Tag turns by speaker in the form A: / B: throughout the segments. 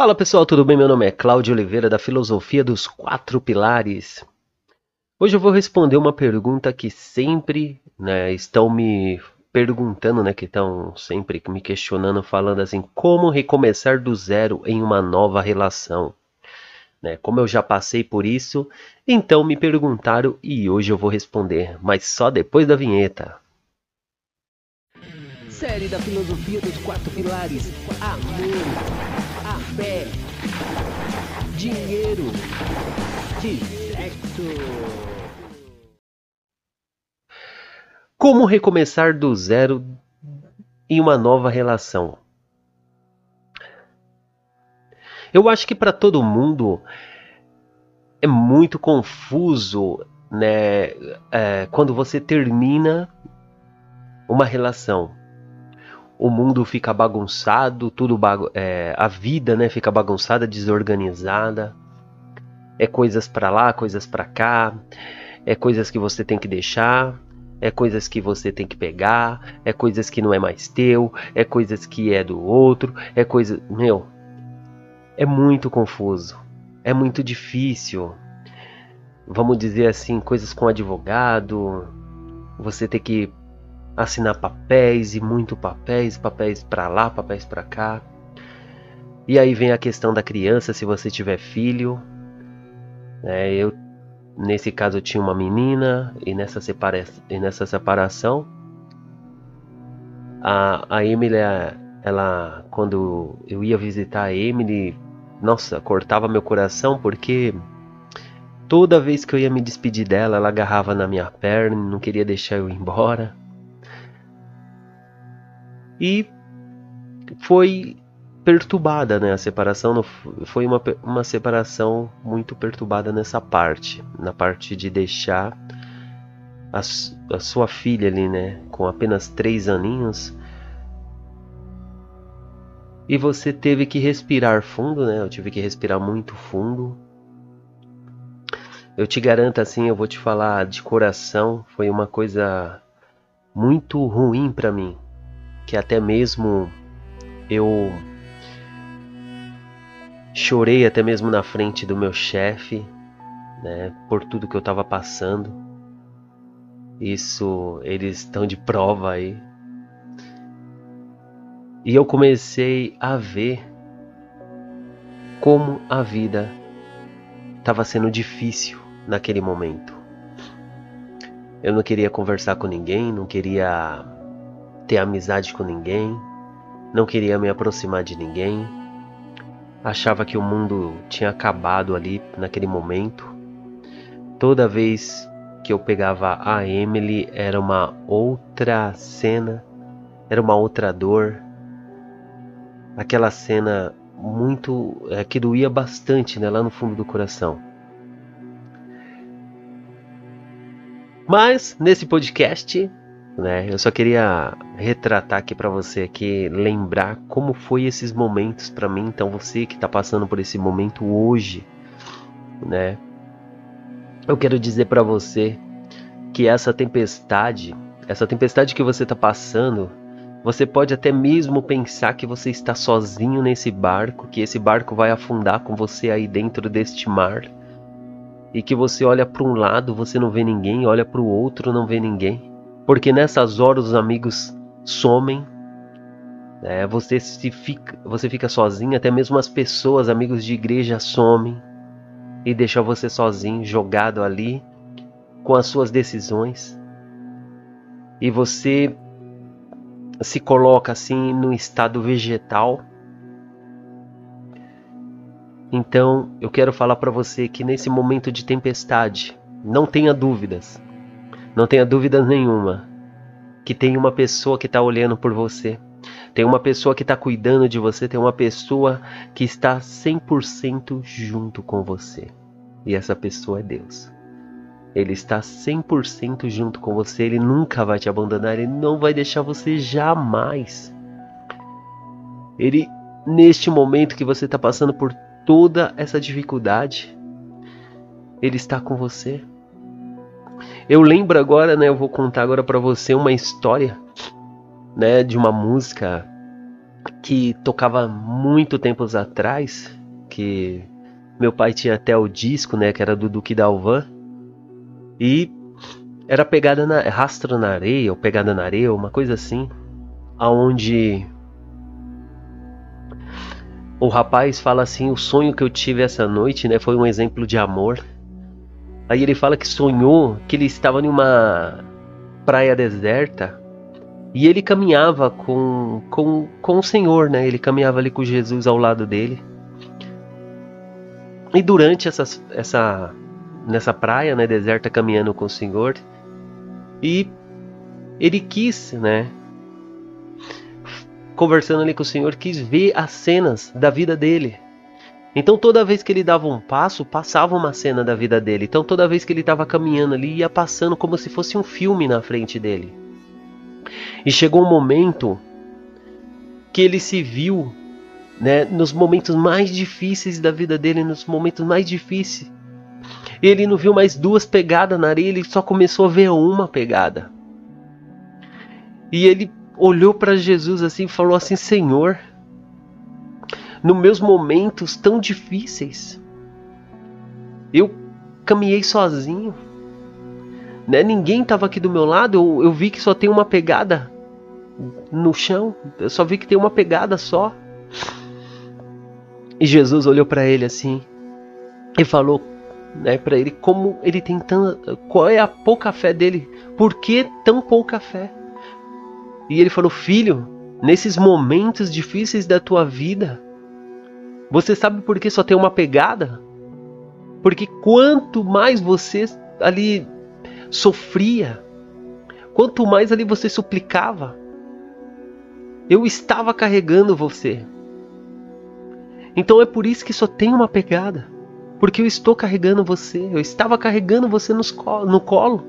A: Fala pessoal, tudo bem? Meu nome é Cláudio Oliveira da Filosofia dos Quatro Pilares. Hoje eu vou responder uma pergunta que sempre né, estão me perguntando, né, que estão sempre me questionando, falando assim, como recomeçar do zero em uma nova relação. Né, como eu já passei por isso, então me perguntaram e hoje eu vou responder, mas só depois da vinheta.
B: Série da Filosofia dos Quatro Pilares: Amor fé, dinheiro sexo.
A: Como recomeçar do zero em uma nova relação? Eu acho que para todo mundo é muito confuso, né, é, quando você termina uma relação o mundo fica bagunçado, tudo bagu é, a vida, né, fica bagunçada, desorganizada. É coisas para lá, coisas para cá, é coisas que você tem que deixar, é coisas que você tem que pegar, é coisas que não é mais teu, é coisas que é do outro, é coisa, meu, é muito confuso, é muito difícil. Vamos dizer assim, coisas com advogado, você tem que assinar papéis e muito papéis, papéis para lá, papéis para cá. E aí vem a questão da criança, se você tiver filho. É, eu nesse caso eu tinha uma menina e nessa, separa e nessa separação a, a Emily ela quando eu ia visitar a Emily nossa cortava meu coração porque toda vez que eu ia me despedir dela ela agarrava na minha perna não queria deixar eu ir embora e foi perturbada, né? A separação foi uma, uma separação muito perturbada nessa parte, na parte de deixar a, a sua filha ali, né? Com apenas três aninhos. E você teve que respirar fundo, né? Eu tive que respirar muito fundo. Eu te garanto assim, eu vou te falar de coração, foi uma coisa muito ruim para mim que até mesmo eu chorei até mesmo na frente do meu chefe, né, por tudo que eu estava passando. Isso eles estão de prova aí. E eu comecei a ver como a vida estava sendo difícil naquele momento. Eu não queria conversar com ninguém, não queria ter amizade com ninguém, não queria me aproximar de ninguém, achava que o mundo tinha acabado ali naquele momento. Toda vez que eu pegava a Emily era uma outra cena, era uma outra dor. Aquela cena muito é, que doía bastante, né, lá no fundo do coração. Mas nesse podcast né? Eu só queria retratar aqui para você aqui, lembrar como foi esses momentos para mim. Então você que está passando por esse momento hoje, né? Eu quero dizer para você que essa tempestade, essa tempestade que você está passando, você pode até mesmo pensar que você está sozinho nesse barco, que esse barco vai afundar com você aí dentro deste mar. E que você olha para um lado, você não vê ninguém, olha para o outro, não vê ninguém porque nessas horas os amigos somem, né? você, se fica, você fica sozinho, até mesmo as pessoas, amigos de igreja, somem e deixam você sozinho, jogado ali, com as suas decisões. E você se coloca assim no estado vegetal. Então, eu quero falar para você que nesse momento de tempestade, não tenha dúvidas. Não tenha dúvida nenhuma que tem uma pessoa que está olhando por você. Tem uma pessoa que está cuidando de você, tem uma pessoa que está 100% junto com você. E essa pessoa é Deus. Ele está 100% junto com você, ele nunca vai te abandonar, ele não vai deixar você jamais. Ele, neste momento que você está passando por toda essa dificuldade, ele está com você. Eu lembro agora, né? Eu vou contar agora para você uma história, né? De uma música que tocava muito tempos atrás, que meu pai tinha até o disco, né, que era do Duque Dalvan. E era pegada na rastro na areia, ou pegada na areia, uma coisa assim, aonde o rapaz fala assim: o sonho que eu tive essa noite, né, foi um exemplo de amor. Aí ele fala que sonhou que ele estava em uma praia deserta e ele caminhava com, com, com o Senhor, né? Ele caminhava ali com Jesus ao lado dele. E durante essa, essa nessa praia, né, deserta, caminhando com o Senhor, e ele quis, né, conversando ali com o Senhor, quis ver as cenas da vida dele. Então toda vez que ele dava um passo, passava uma cena da vida dele. Então toda vez que ele estava caminhando ali, ia passando como se fosse um filme na frente dele. E chegou um momento que ele se viu, né, nos momentos mais difíceis da vida dele, nos momentos mais difíceis. Ele não viu mais duas pegadas na areia, ele só começou a ver uma pegada. E ele olhou para Jesus assim e falou assim: Senhor, nos meus momentos tão difíceis, eu caminhei sozinho. Né? Ninguém estava aqui do meu lado, eu, eu vi que só tem uma pegada no chão, eu só vi que tem uma pegada só. E Jesus olhou para ele assim e falou né, para ele como ele tem tanta, qual é a pouca fé dele, por que tão pouca fé? E ele falou: Filho, nesses momentos difíceis da tua vida, você sabe por que só tem uma pegada? Porque quanto mais você ali sofria, quanto mais ali você suplicava, eu estava carregando você. Então é por isso que só tem uma pegada. Porque eu estou carregando você. Eu estava carregando você no colo.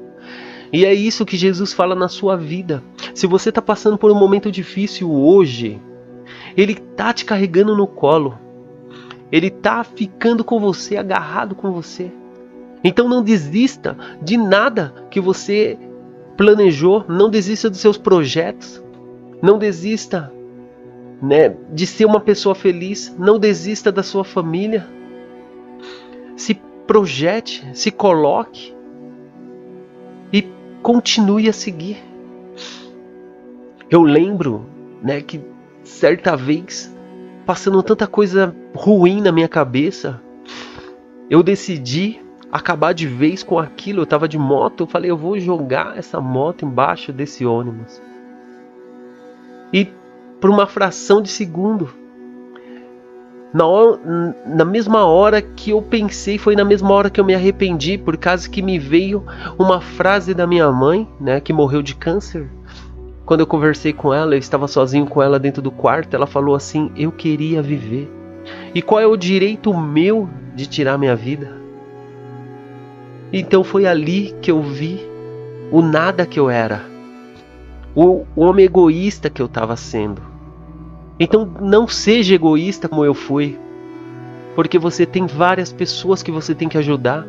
A: E é isso que Jesus fala na sua vida. Se você está passando por um momento difícil hoje, Ele está te carregando no colo. Ele está ficando com você, agarrado com você. Então não desista de nada que você planejou, não desista dos seus projetos, não desista né, de ser uma pessoa feliz, não desista da sua família. Se projete, se coloque continue a seguir. Eu lembro, né, que certa vez, passando tanta coisa ruim na minha cabeça, eu decidi acabar de vez com aquilo. Eu tava de moto, eu falei, eu vou jogar essa moto embaixo desse ônibus. E por uma fração de segundo, na, hora, na mesma hora que eu pensei, foi na mesma hora que eu me arrependi, por causa que me veio uma frase da minha mãe, né, que morreu de câncer. Quando eu conversei com ela, eu estava sozinho com ela dentro do quarto, ela falou assim: "Eu queria viver. E qual é o direito meu de tirar minha vida?" Então foi ali que eu vi o nada que eu era, o homem egoísta que eu estava sendo então não seja egoísta como eu fui, porque você tem várias pessoas que você tem que ajudar.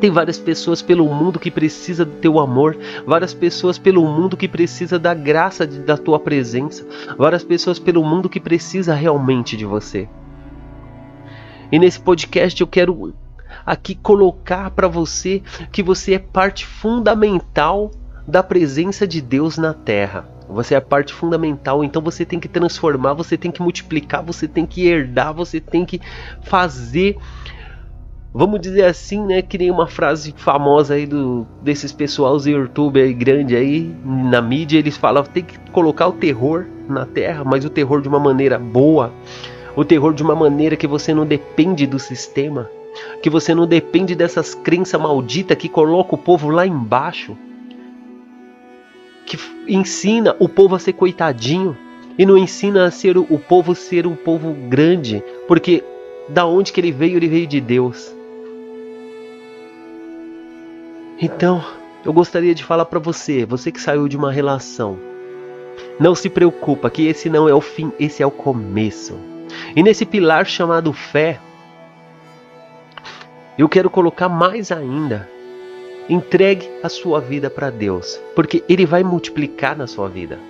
A: Tem várias pessoas pelo mundo que precisa do teu amor, várias pessoas pelo mundo que precisa da graça de, da tua presença, várias pessoas pelo mundo que precisa realmente de você. E nesse podcast eu quero aqui colocar para você que você é parte fundamental da presença de Deus na terra. Você é a parte fundamental, então você tem que transformar, você tem que multiplicar, você tem que herdar, você tem que fazer. Vamos dizer assim, né? Que nem uma frase famosa aí do, desses pessoal do YouTube aí, grande aí, na mídia, eles falam tem que colocar o terror na terra, mas o terror de uma maneira boa, o terror de uma maneira que você não depende do sistema, que você não depende dessas crenças malditas que coloca o povo lá embaixo que ensina o povo a ser coitadinho e não ensina a ser o, o povo ser um povo grande, porque da onde que ele veio, ele veio de Deus. Então, eu gostaria de falar para você, você que saiu de uma relação, não se preocupa que esse não é o fim, esse é o começo. E nesse pilar chamado fé, eu quero colocar mais ainda Entregue a sua vida para Deus, porque Ele vai multiplicar na sua vida.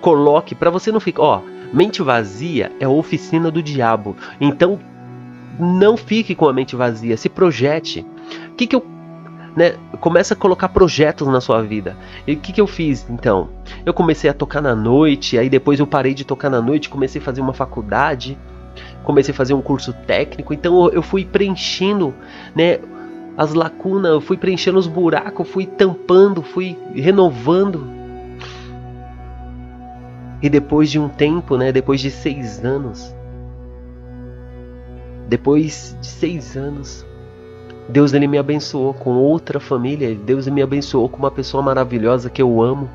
A: Coloque para você não ficar, ó, mente vazia é a oficina do diabo. Então, não fique com a mente vazia, se projete. O que, que eu né, começa a colocar projetos na sua vida. E o que, que eu fiz então? Eu comecei a tocar na noite, aí depois eu parei de tocar na noite, comecei a fazer uma faculdade, comecei a fazer um curso técnico, então eu fui preenchendo, né, as lacunas, eu fui preenchendo os buracos, fui tampando, fui renovando. E depois de um tempo, né, depois de seis anos, depois de seis anos, Deus ele me abençoou com outra família. Deus me abençoou com uma pessoa maravilhosa que eu amo,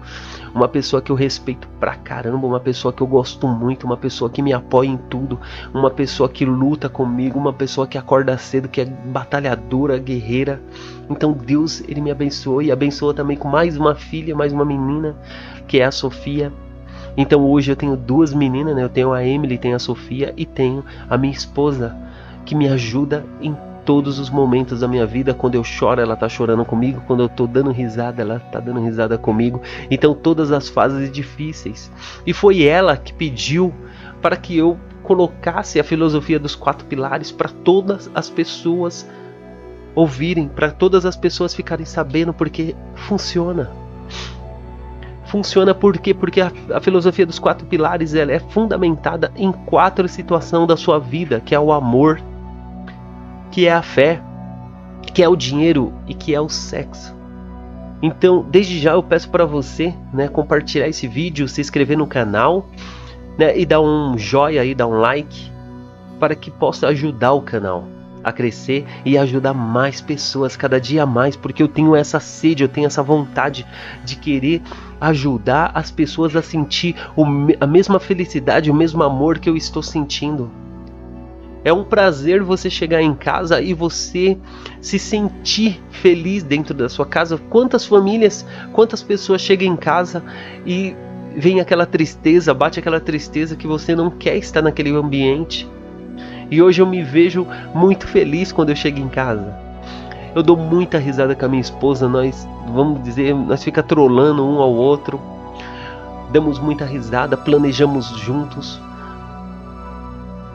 A: uma pessoa que eu respeito pra caramba, uma pessoa que eu gosto muito, uma pessoa que me apoia em tudo, uma pessoa que luta comigo, uma pessoa que acorda cedo, que é batalhadora, guerreira. Então Deus ele me abençoou e abençoou também com mais uma filha, mais uma menina, que é a Sofia. Então hoje eu tenho duas meninas, né? Eu tenho a Emily, tenho a Sofia e tenho a minha esposa que me ajuda em todos os momentos da minha vida. Quando eu choro, ela tá chorando comigo. Quando eu tô dando risada, ela tá dando risada comigo. Então, todas as fases difíceis. E foi ela que pediu para que eu colocasse a filosofia dos quatro pilares para todas as pessoas ouvirem, para todas as pessoas ficarem sabendo, porque funciona. Funciona por quê? Porque a, a, filosofia dos quatro pilares ela é fundamentada em quatro situações da sua vida, que é o amor, que é a fé, que é o dinheiro e que é o sexo. Então, desde já eu peço para você, né, compartilhar esse vídeo, se inscrever no canal, né, e dar um joinha aí, dar um like, para que possa ajudar o canal a crescer e ajudar mais pessoas cada dia mais, porque eu tenho essa sede, eu tenho essa vontade de querer ajudar as pessoas a sentir a mesma felicidade, o mesmo amor que eu estou sentindo. É um prazer você chegar em casa e você se sentir feliz dentro da sua casa. Quantas famílias, quantas pessoas chegam em casa e vem aquela tristeza, bate aquela tristeza que você não quer estar naquele ambiente. E hoje eu me vejo muito feliz quando eu chego em casa. Eu dou muita risada com a minha esposa, nós, vamos dizer, nós fica trolando um ao outro. Damos muita risada, planejamos juntos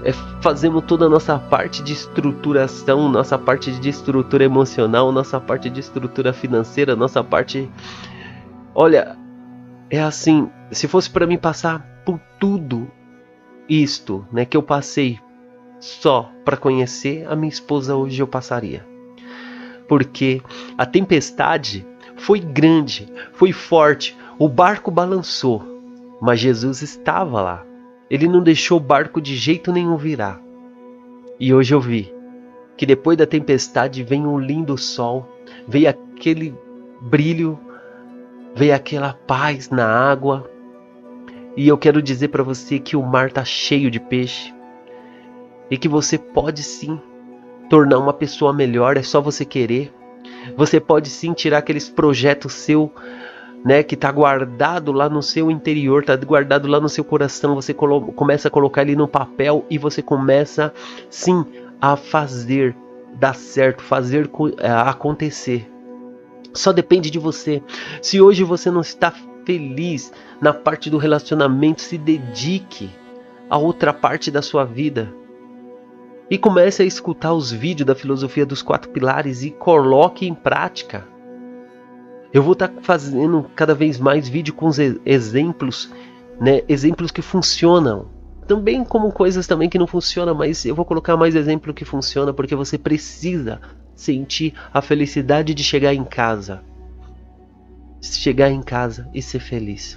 A: é, fazemos toda a nossa parte de estruturação, nossa parte de estrutura emocional, nossa parte de estrutura financeira, nossa parte. Olha, é assim, se fosse para mim passar por tudo isto, né, que eu passei só para conhecer a minha esposa hoje eu passaria. Porque a tempestade foi grande, foi forte, o barco balançou, mas Jesus estava lá. Ele não deixou o barco de jeito nenhum virar. E hoje eu vi que depois da tempestade vem um lindo sol, veio aquele brilho, veio aquela paz na água. E eu quero dizer para você que o mar está cheio de peixe e que você pode sim tornar uma pessoa melhor, é só você querer. Você pode sim tirar aqueles projetos seu né, que está guardado lá no seu interior, está guardado lá no seu coração, você começa a colocar ele no papel e você começa sim a fazer dar certo, fazer é, acontecer. Só depende de você. Se hoje você não está feliz na parte do relacionamento, se dedique a outra parte da sua vida. E comece a escutar os vídeos da filosofia dos quatro pilares e coloque em prática. Eu vou estar tá fazendo cada vez mais vídeo com exemplos, né? Exemplos que funcionam. Também como coisas também que não funcionam, mas eu vou colocar mais exemplo que funciona porque você precisa sentir a felicidade de chegar em casa. Chegar em casa e ser feliz.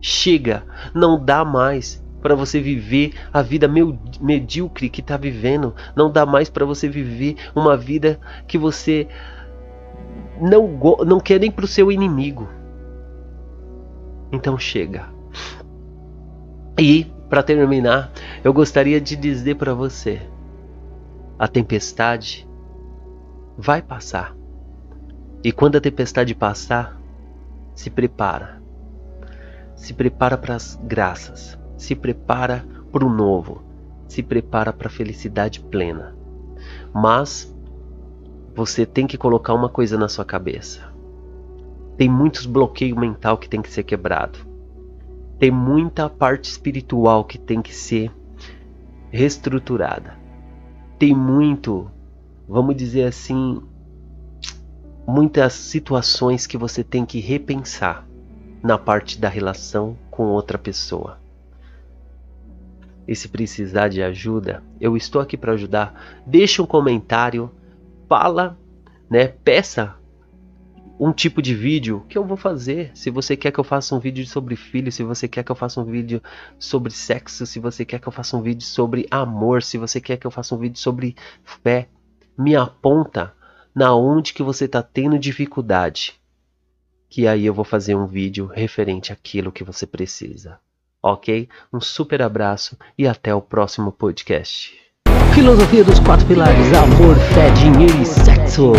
A: Chega, não dá mais para você viver a vida medíocre que está vivendo. Não dá mais para você viver uma vida que você não, não quer nem pro seu inimigo. Então chega. E, para terminar, eu gostaria de dizer para você: a tempestade vai passar. E quando a tempestade passar, se prepara. Se prepara para as graças. Se prepara para o novo. Se prepara para a felicidade plena. Mas você tem que colocar uma coisa na sua cabeça. Tem muitos bloqueios mental que tem que ser quebrado. Tem muita parte espiritual que tem que ser reestruturada. Tem muito, vamos dizer assim, muitas situações que você tem que repensar na parte da relação com outra pessoa. E se precisar de ajuda, eu estou aqui para ajudar. Deixe um comentário, fala, né? Peça um tipo de vídeo que eu vou fazer. Se você quer que eu faça um vídeo sobre filho, se você quer que eu faça um vídeo sobre sexo, se você quer que eu faça um vídeo sobre amor, se você quer que eu faça um vídeo sobre fé, me aponta na onde que você está tendo dificuldade. Que aí eu vou fazer um vídeo referente àquilo que você precisa. Ok? Um super abraço e até o próximo podcast.
B: Filosofia dos quatro pilares: amor, fé, dinheiro e sexo.